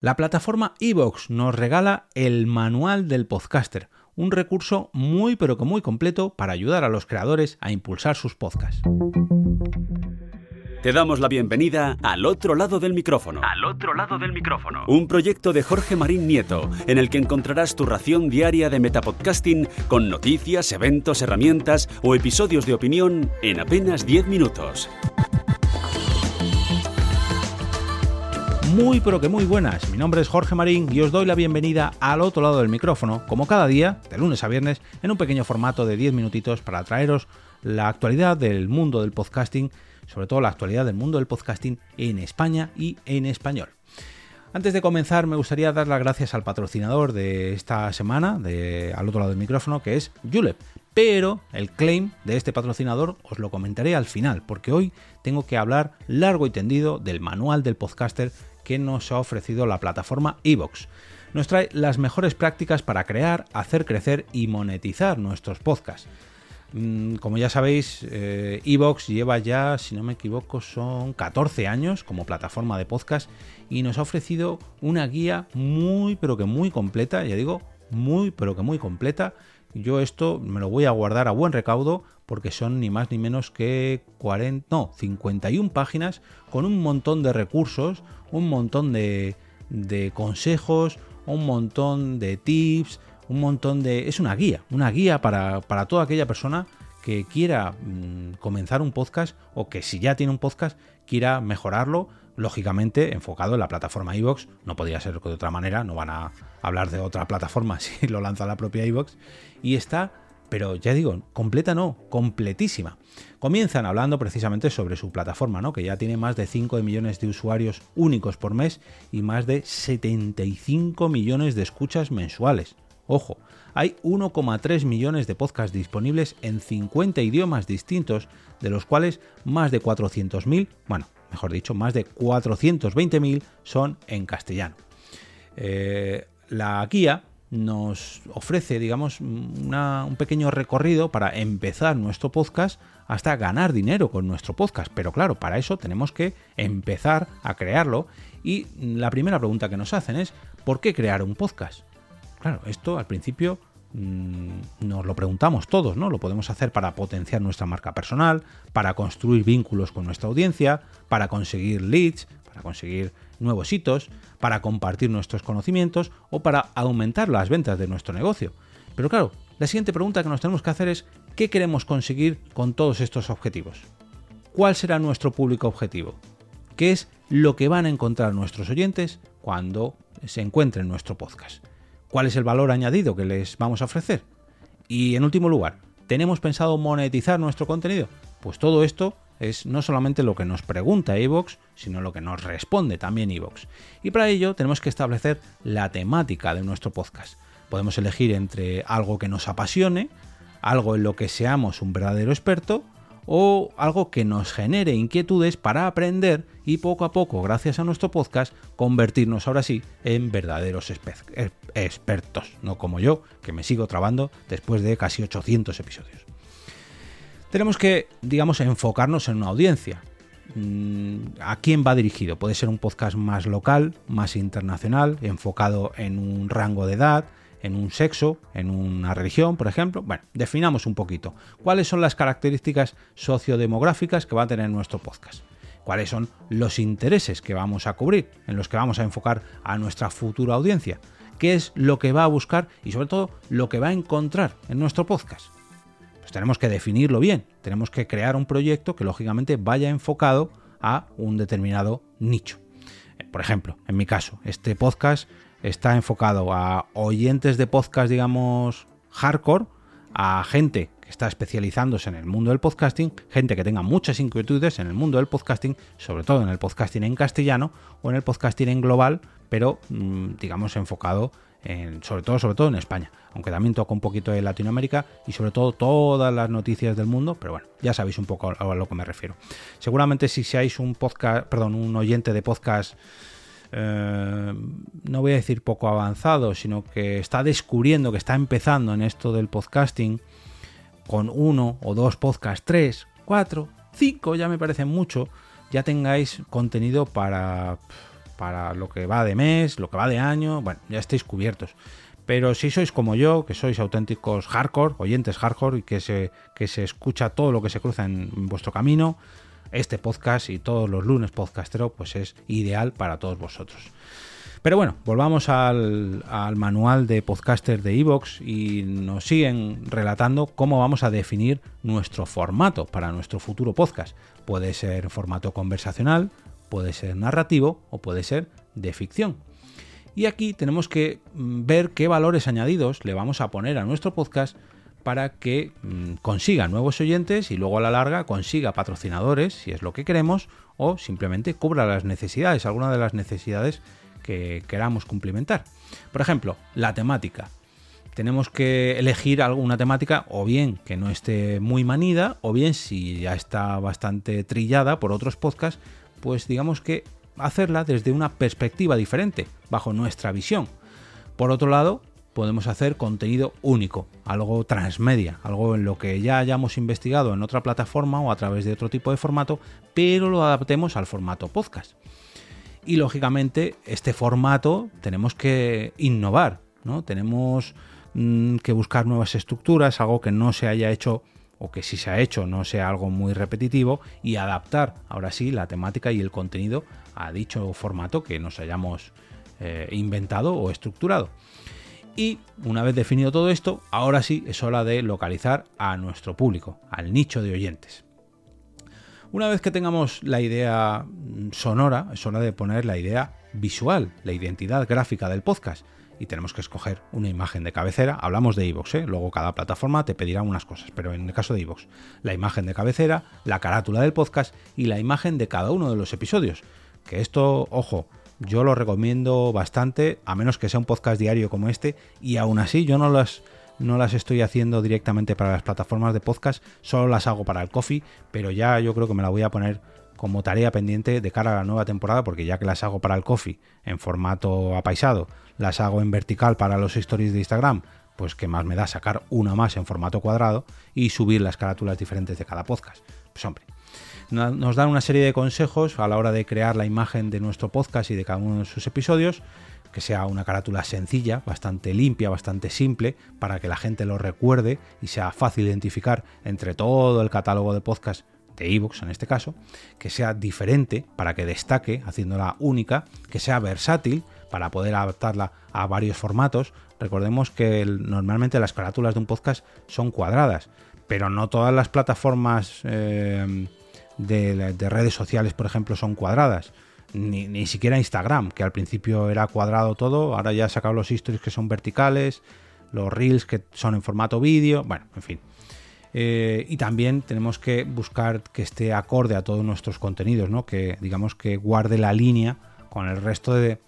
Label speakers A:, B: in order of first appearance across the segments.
A: La plataforma Evox nos regala el manual del podcaster, un recurso muy pero que muy completo para ayudar a los creadores a impulsar sus podcasts.
B: Te damos la bienvenida al otro lado del micrófono.
C: Al otro lado del micrófono.
B: Un proyecto de Jorge Marín Nieto, en el que encontrarás tu ración diaria de metapodcasting con noticias, eventos, herramientas o episodios de opinión en apenas 10 minutos.
A: Muy pero que muy buenas, mi nombre es Jorge Marín y os doy la bienvenida al otro lado del micrófono, como cada día, de lunes a viernes, en un pequeño formato de 10 minutitos para traeros la actualidad del mundo del podcasting, sobre todo la actualidad del mundo del podcasting en España y en español. Antes de comenzar, me gustaría dar las gracias al patrocinador de esta semana, de, al otro lado del micrófono, que es Julep. Pero el claim de este patrocinador os lo comentaré al final, porque hoy tengo que hablar largo y tendido del manual del podcaster que nos ha ofrecido la plataforma Evox. Nos trae las mejores prácticas para crear, hacer crecer y monetizar nuestros podcasts. Mm, como ya sabéis, eh, Evox lleva ya, si no me equivoco, son 14 años como plataforma de podcast y nos ha ofrecido una guía muy, pero que muy completa, ya digo, muy, pero que muy completa. Yo esto me lo voy a guardar a buen recaudo porque son ni más ni menos que 40, no, 51 páginas con un montón de recursos, un montón de, consejos, un montón de tips, un montón de... Es una guía, una guía para, para toda aquella persona que quiera mmm, comenzar un podcast o que si ya tiene un podcast quiera mejorarlo, lógicamente enfocado en la plataforma iVoox, no podría ser de otra manera, no van a hablar de otra plataforma si lo lanza la propia iVoox, y está pero ya digo, completa no, completísima. Comienzan hablando precisamente sobre su plataforma, ¿no? que ya tiene más de 5 millones de usuarios únicos por mes y más de 75 millones de escuchas mensuales. Ojo, hay 1,3 millones de podcasts disponibles en 50 idiomas distintos, de los cuales más de 400.000, bueno, mejor dicho, más de 420.000 son en castellano. Eh, la guía nos ofrece, digamos, una, un pequeño recorrido para empezar nuestro podcast hasta ganar dinero con nuestro podcast. Pero claro, para eso tenemos que empezar a crearlo. Y la primera pregunta que nos hacen es, ¿por qué crear un podcast? Claro, esto al principio mmm, nos lo preguntamos todos, ¿no? Lo podemos hacer para potenciar nuestra marca personal, para construir vínculos con nuestra audiencia, para conseguir leads, para conseguir nuevos hitos, para compartir nuestros conocimientos o para aumentar las ventas de nuestro negocio. Pero claro, la siguiente pregunta que nos tenemos que hacer es ¿qué queremos conseguir con todos estos objetivos? ¿Cuál será nuestro público objetivo? ¿Qué es lo que van a encontrar nuestros oyentes cuando se encuentren en nuestro podcast? ¿Cuál es el valor añadido que les vamos a ofrecer? Y en último lugar, ¿tenemos pensado monetizar nuestro contenido? Pues todo esto es no solamente lo que nos pregunta Evox, sino lo que nos responde también Evox. Y para ello tenemos que establecer la temática de nuestro podcast. Podemos elegir entre algo que nos apasione, algo en lo que seamos un verdadero experto, o algo que nos genere inquietudes para aprender y poco a poco, gracias a nuestro podcast, convertirnos ahora sí en verdaderos expertos, no como yo, que me sigo trabando después de casi 800 episodios tenemos que, digamos, enfocarnos en una audiencia. Mm, ¿A quién va dirigido? Puede ser un podcast más local, más internacional, enfocado en un rango de edad, en un sexo, en una religión, por ejemplo. Bueno, definamos un poquito. ¿Cuáles son las características sociodemográficas que va a tener nuestro podcast? ¿Cuáles son los intereses que vamos a cubrir, en los que vamos a enfocar a nuestra futura audiencia? ¿Qué es lo que va a buscar y sobre todo lo que va a encontrar en nuestro podcast? Tenemos que definirlo bien, tenemos que crear un proyecto que lógicamente vaya enfocado a un determinado nicho. Por ejemplo, en mi caso, este podcast está enfocado a oyentes de podcast, digamos, hardcore, a gente que está especializándose en el mundo del podcasting, gente que tenga muchas inquietudes en el mundo del podcasting, sobre todo en el podcasting en castellano o en el podcasting en global, pero mm, digamos enfocado sobre todo, sobre todo en España, aunque también toca un poquito de Latinoamérica y sobre todo todas las noticias del mundo, pero bueno, ya sabéis un poco a lo que me refiero. Seguramente si seáis un podcast, perdón, un oyente de podcast eh, no voy a decir poco avanzado, sino que está descubriendo, que está empezando en esto del podcasting con uno o dos podcasts, tres, cuatro, cinco, ya me parece mucho, ya tengáis contenido para para lo que va de mes, lo que va de año, bueno, ya estáis cubiertos. Pero si sois como yo, que sois auténticos hardcore, oyentes hardcore y que se, que se escucha todo lo que se cruza en vuestro camino, este podcast y todos los lunes podcastero, pues es ideal para todos vosotros. Pero bueno, volvamos al, manual de podcaster de Evox y nos siguen relatando cómo vamos a definir nuestro formato para nuestro futuro podcast. Puede ser formato conversacional, puede ser narrativo o puede ser de ficción. Y aquí tenemos que mm, ver qué valores añadidos le vamos a poner a nuestro podcast para que mm, consiga nuevos oyentes y luego a la larga consiga patrocinadores, si es lo que queremos, o simplemente cubra las necesidades, algunas de las necesidades que queramos cumplimentar. Por ejemplo, la temática. Tenemos que elegir alguna temática o bien que no esté muy manida o bien si ya está bastante trillada por otros podcasts, pues digamos que hacerla desde una perspectiva diferente, bajo nuestra visión. Por otro lado, podemos hacer contenido único, algo transmedia, algo en lo que ya hayamos investigado en otra plataforma o a través de otro tipo de formato, pero lo adaptemos al formato podcast. Y lógicamente, este formato tenemos que innovar, ¿no? Tenemos mm, que buscar nuevas estructuras, algo que no se haya hecho o que si se ha hecho no sea algo muy repetitivo y adaptar ahora sí la temática y el contenido a dicho formato que nos hayamos eh, inventado o estructurado. Y una vez definido todo esto, ahora sí es hora de localizar a nuestro público, al nicho de oyentes. Una vez que tengamos la idea sonora, es hora de poner la idea visual, la identidad gráfica del podcast. Y tenemos que escoger una imagen de cabecera. Hablamos de iVoox, ¿eh? luego cada plataforma te pedirá unas cosas, pero en el caso de iVoox, la imagen de cabecera, la carátula del podcast y la imagen de cada uno de los episodios. Que esto, ojo, yo lo recomiendo bastante, a menos que sea un podcast diario como este, y aún así yo no las, no las estoy haciendo directamente para las plataformas de podcast, solo las hago para el coffee, pero ya yo creo que me la voy a poner como tarea pendiente de cara a la nueva temporada, porque ya que las hago para el coffee en formato apaisado, las hago en vertical para los stories de Instagram, pues que más me da sacar una más en formato cuadrado y subir las carátulas diferentes de cada podcast. Pues hombre, nos dan una serie de consejos a la hora de crear la imagen de nuestro podcast y de cada uno de sus episodios, que sea una carátula sencilla, bastante limpia, bastante simple, para que la gente lo recuerde y sea fácil identificar entre todo el catálogo de podcast de ebooks en este caso, que sea diferente para que destaque, haciéndola única, que sea versátil para poder adaptarla a varios formatos. Recordemos que normalmente las carátulas de un podcast son cuadradas, pero no todas las plataformas eh, de, redes sociales, por ejemplo, son cuadradas. Ni, siquiera Instagram, que al principio era cuadrado todo, ahora ya ha sacado los stories que son verticales, los reels que son en formato vídeo, bueno, en fin. Eh, y también tenemos que buscar que esté acorde a todos nuestros contenidos, ¿no? Que digamos que guarde la línea con el resto de,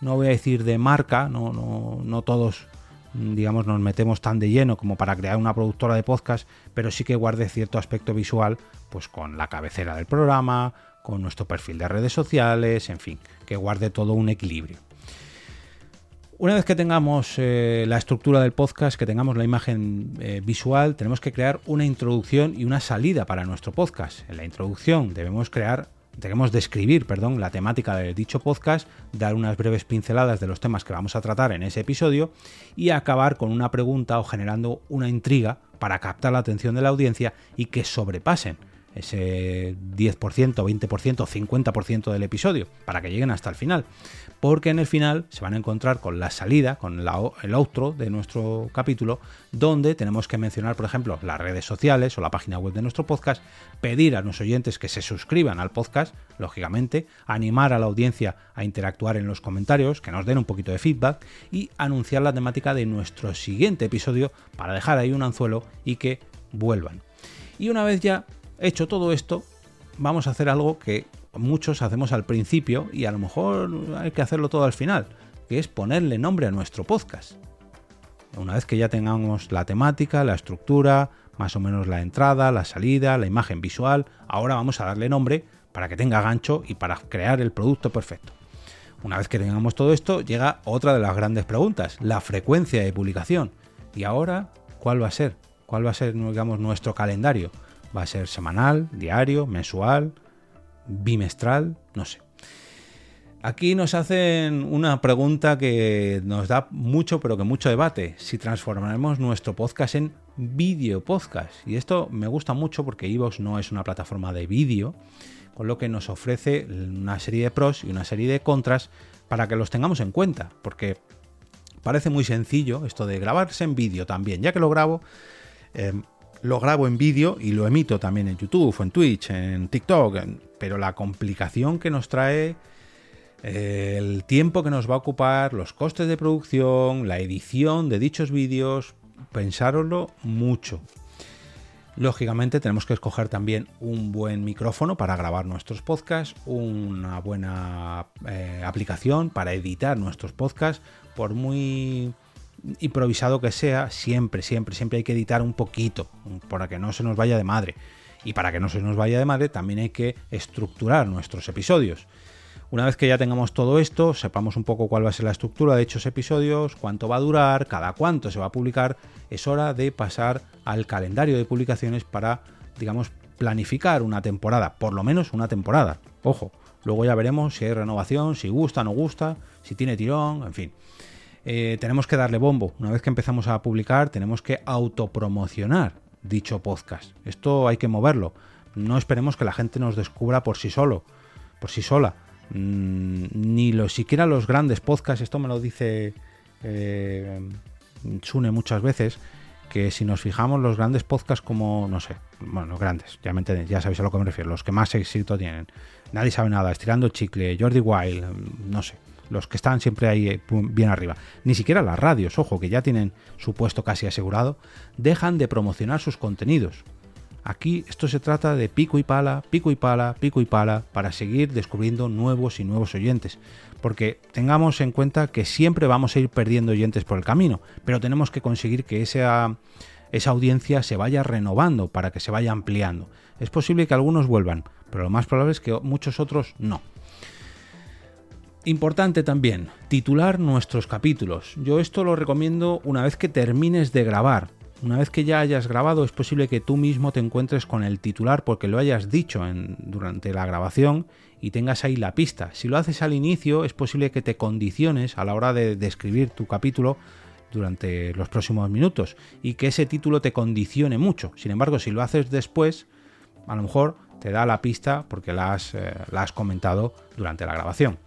A: no voy a decir de marca, no, no, no todos digamos, nos metemos tan de lleno como para crear una productora de podcast, pero sí que guarde cierto aspecto visual, pues con la cabecera del programa, con nuestro perfil de redes sociales, en fin, que guarde todo un equilibrio. Una vez que tengamos eh, la estructura del podcast, que tengamos la imagen eh, visual, tenemos que crear una introducción y una salida para nuestro podcast. En la introducción debemos crear Debemos describir, perdón, la temática de dicho podcast, dar unas breves pinceladas de los temas que vamos a tratar en ese episodio y acabar con una pregunta o generando una intriga para captar la atención de la audiencia y que sobrepasen ese 10%, 20%, 50% del episodio, para que lleguen hasta el final. Porque en el final se van a encontrar con la salida, con el outro de nuestro capítulo, donde tenemos que mencionar, por ejemplo, las redes sociales o la página web de nuestro podcast, pedir a los oyentes que se suscriban al podcast, lógicamente, animar a la audiencia a interactuar en los comentarios, que nos den un poquito de feedback y anunciar la temática de nuestro siguiente episodio para dejar ahí un anzuelo y que vuelvan. Y una vez ya Hecho todo esto, vamos a hacer algo que muchos hacemos al principio y a lo mejor hay que hacerlo todo al final, que es ponerle nombre a nuestro podcast. Una vez que ya tengamos la temática, la estructura, más o menos la entrada, la salida, la imagen visual, ahora vamos a darle nombre para que tenga gancho y para crear el producto perfecto. Una vez que tengamos todo esto, llega otra de las grandes preguntas, la frecuencia de publicación. ¿Y ahora cuál va a ser? ¿Cuál va a ser, digamos, nuestro calendario? Va a ser semanal, diario, mensual, bimestral, no sé. Aquí nos hacen una pregunta que nos da mucho, pero que mucho debate. Si transformaremos nuestro podcast en vídeo podcast. Y esto me gusta mucho porque Evox no es una plataforma de vídeo, con lo que nos ofrece una serie de pros y una serie de contras para que los tengamos en cuenta. Porque parece muy sencillo esto de grabarse en vídeo también. Ya que lo grabo, eh, lo grabo en vídeo y lo emito también en YouTube, en Twitch, en TikTok. Pero la complicación que nos trae el tiempo que nos va a ocupar, los costes de producción, la edición de dichos vídeos, pensároslo mucho. Lógicamente tenemos que escoger también un buen micrófono para grabar nuestros podcasts, una buena eh, aplicación para editar nuestros podcasts, por muy improvisado que sea, siempre, siempre, siempre hay que editar un poquito para que no se nos vaya de madre. Y para que no se nos vaya de madre también hay que estructurar nuestros episodios. Una vez que ya tengamos todo esto, sepamos un poco cuál va a ser la estructura de dichos episodios, cuánto va a durar, cada cuánto se va a publicar, es hora de pasar al calendario de publicaciones para, digamos, planificar una temporada, por lo menos una temporada. Ojo, luego ya veremos si hay renovación, si gusta, no gusta, si tiene tirón, en fin. Eh, tenemos que darle bombo. Una vez que empezamos a publicar, tenemos que autopromocionar dicho podcast. Esto hay que moverlo. No esperemos que la gente nos descubra por sí solo, por sí sola Mm, ni lo, siquiera los grandes podcasts, esto me lo dice eh, Sune muchas veces, que si nos fijamos los grandes podcasts como, no sé, bueno, los grandes, ya me entendéis, ya sabéis a lo que me refiero, los que más éxito tienen, nadie sabe nada, estirando chicle, Jordi Wild, no sé, los que están siempre ahí eh, bien arriba, ni siquiera las radios, ojo, que ya tienen su puesto casi asegurado, dejan de promocionar sus contenidos. Aquí esto se trata de pico y pala, pico y pala, pico y pala, para seguir descubriendo nuevos y nuevos oyentes. Porque tengamos en cuenta que siempre vamos a ir perdiendo oyentes por el camino, pero tenemos que conseguir que esa, esa audiencia se vaya renovando para que se vaya ampliando. Es posible que algunos vuelvan, pero lo más probable es que muchos otros no. Importante también, titular nuestros capítulos. Yo esto lo recomiendo una vez que termines de grabar, una vez que ya hayas grabado es posible que tú mismo te encuentres con el titular porque lo hayas dicho durante la grabación y tengas ahí la pista. Si lo haces al inicio es posible que te condiciones a la hora de describir tu capítulo durante los próximos minutos y que ese título te condicione mucho. Sin embargo, si lo haces después, a lo mejor te da la pista porque la has, eh, comentado durante la grabación.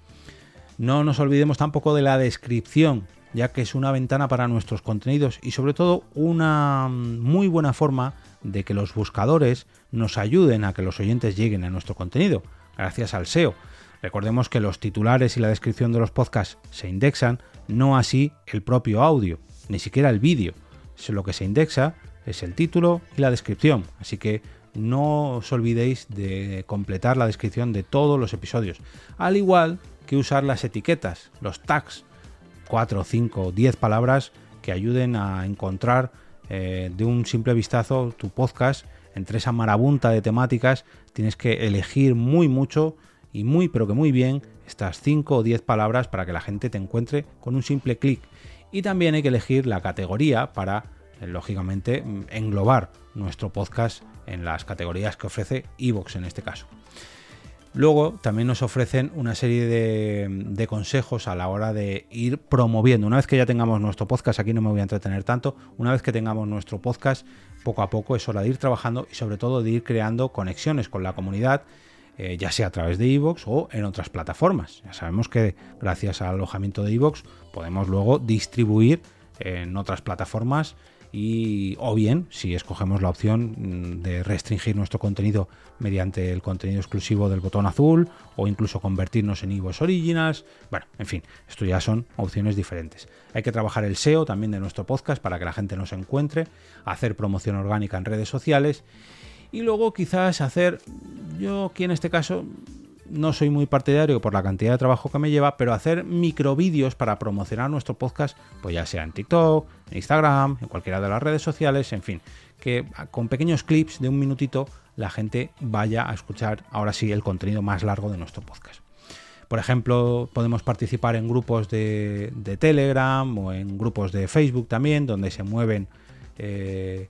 A: No nos olvidemos tampoco de la descripción ya que es una ventana para nuestros contenidos y sobre todo una muy buena forma de que los buscadores nos ayuden a que los oyentes lleguen a nuestro contenido, gracias al SEO. Recordemos que los titulares y la descripción de los podcasts se indexan, no así el propio audio, ni siquiera el vídeo. Lo que se indexa es el título y la descripción, así que no os olvidéis de completar la descripción de todos los episodios, al igual que usar las etiquetas, los tags, 4, 5, 10 palabras que ayuden a encontrar eh, de un simple vistazo tu podcast. Entre esa marabunta de temáticas tienes que elegir muy mucho y muy pero que muy bien estas 5 o 10 palabras para que la gente te encuentre con un simple clic. Y también hay que elegir la categoría para, eh, lógicamente, englobar nuestro podcast en las categorías que ofrece Evox en este caso. Luego también nos ofrecen una serie de, consejos a la hora de ir promoviendo. Una vez que ya tengamos nuestro podcast, aquí no me voy a entretener tanto, una vez que tengamos nuestro podcast, poco a poco es hora de ir trabajando y sobre todo de ir creando conexiones con la comunidad, eh, ya sea a través de iVoox o en otras plataformas. Ya sabemos que gracias al alojamiento de iVoox podemos luego distribuir en otras plataformas y o bien si escogemos la opción mm, de restringir nuestro contenido mediante el contenido exclusivo del botón azul o incluso convertirnos en iVoox Originals. Bueno, en fin, esto ya son opciones diferentes. Hay que trabajar el SEO también de nuestro podcast para que la gente nos encuentre, hacer promoción orgánica en redes sociales y luego quizás hacer, yo aquí en este caso no soy muy partidario por la cantidad de trabajo que me lleva, pero hacer microvídeos para promocionar nuestro podcast, pues ya sea en TikTok, en Instagram, en cualquiera de las redes sociales, en fin, que con pequeños clips de un minutito la gente vaya a escuchar ahora sí el contenido más largo de nuestro podcast. Por ejemplo, podemos participar en grupos de, Telegram o en grupos de Facebook también, donde se mueven eh,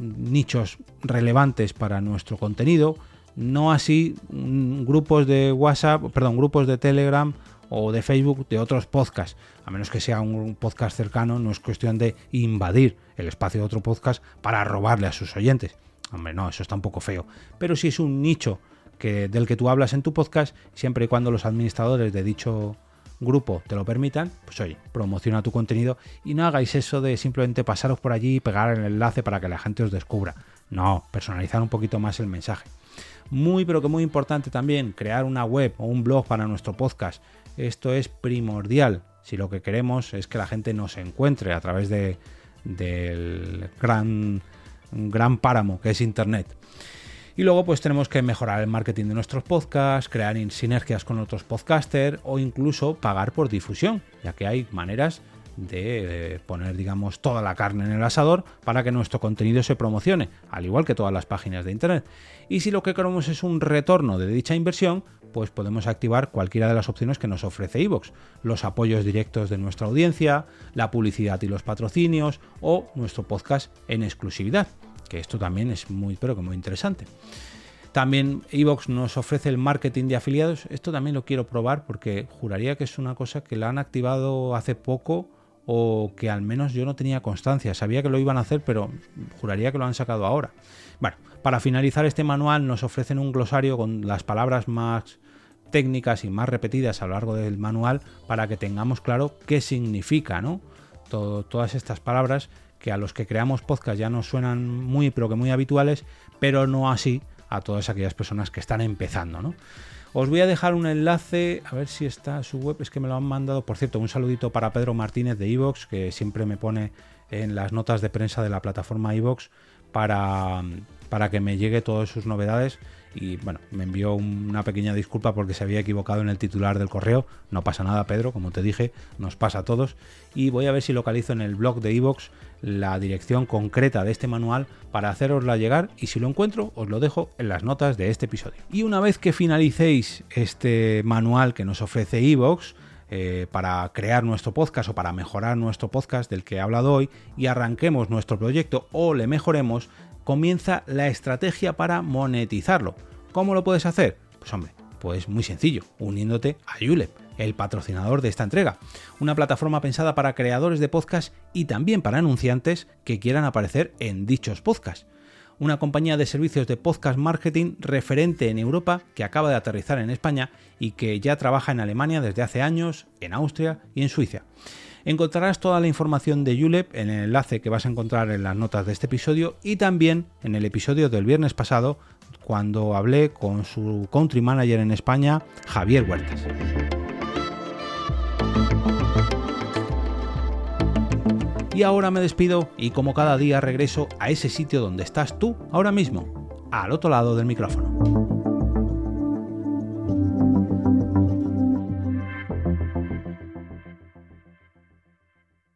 A: nichos relevantes para nuestro contenido no así grupos de WhatsApp, perdón, grupos de Telegram o de Facebook de otros podcasts. A menos que sea un podcast cercano, no es cuestión de invadir el espacio de otro podcast para robarle a sus oyentes. Hombre, no, eso está un poco feo. Pero si es un nicho que, del que tú hablas en tu podcast, siempre y cuando los administradores de dicho grupo te lo permitan, pues oye, promociona tu contenido y no hagáis eso de simplemente pasaros por allí y pegar el enlace para que la gente os descubra. No, personalizar un poquito más el mensaje. Muy pero que muy importante también crear una web o un blog para nuestro podcast. Esto es primordial si lo que queremos es que la gente nos encuentre a través de, del gran, gran páramo que es Internet. Y luego pues tenemos que mejorar el marketing de nuestros podcasts, crear sinergias con otros podcasters o incluso pagar por difusión, ya que hay maneras de poner digamos toda la carne en el asador para que nuestro contenido se promocione, al igual que todas las páginas de internet. Y si lo que queremos es un retorno de dicha inversión, pues podemos activar cualquiera de las opciones que nos ofrece iVoox, los apoyos directos de nuestra audiencia, la publicidad y los patrocinios o nuestro podcast en exclusividad que esto también es muy, pero que muy interesante. También Evox nos ofrece el marketing de afiliados. Esto también lo quiero probar porque juraría que es una cosa que la han activado hace poco o que al menos yo no tenía constancia. Sabía que lo iban a hacer, pero juraría que lo han sacado ahora. Bueno, para finalizar este manual nos ofrecen un glosario con las palabras más técnicas y más repetidas a lo largo del manual para que tengamos claro qué significa, ¿no? todas estas palabras que a los que creamos podcast ya nos suenan muy, pero que muy habituales, pero no así a todas aquellas personas que están empezando, ¿no? Os voy a dejar un enlace, a ver si está su web, es que me lo han mandado, por cierto, un saludito para Pedro Martínez de Evox, que siempre me pone en las notas de prensa de la plataforma Evox para, para que me llegue todas sus novedades y bueno, me envió una pequeña disculpa porque se había equivocado en el titular del correo. No pasa nada, Pedro, como te dije, nos pasa a todos. Y voy a ver si localizo en el blog de Evox la dirección concreta de este manual para hacerosla llegar y si lo encuentro os lo dejo en las notas de este episodio. Y una vez que finalicéis este manual que nos ofrece Evox, eh, para crear nuestro podcast o para mejorar nuestro podcast del que he hablado hoy y arranquemos nuestro proyecto o le mejoremos, comienza la estrategia para monetizarlo. ¿Cómo lo puedes hacer? Pues hombre, pues muy sencillo, uniéndote a Julep, el patrocinador de esta entrega, una plataforma pensada para creadores de podcast y también para anunciantes que quieran aparecer en dichos podcasts. Una compañía de servicios de podcast marketing referente en Europa que acaba de aterrizar en España y que ya trabaja en Alemania desde hace años, en Austria y en Suiza. Encontrarás toda la información de Julep en el enlace que vas a encontrar en las notas de este episodio y también en el episodio del viernes pasado cuando hablé con su country manager en España, Javier Huertas. Y ahora me despido y como cada día regreso a ese sitio donde estás tú ahora mismo, al otro lado del micrófono.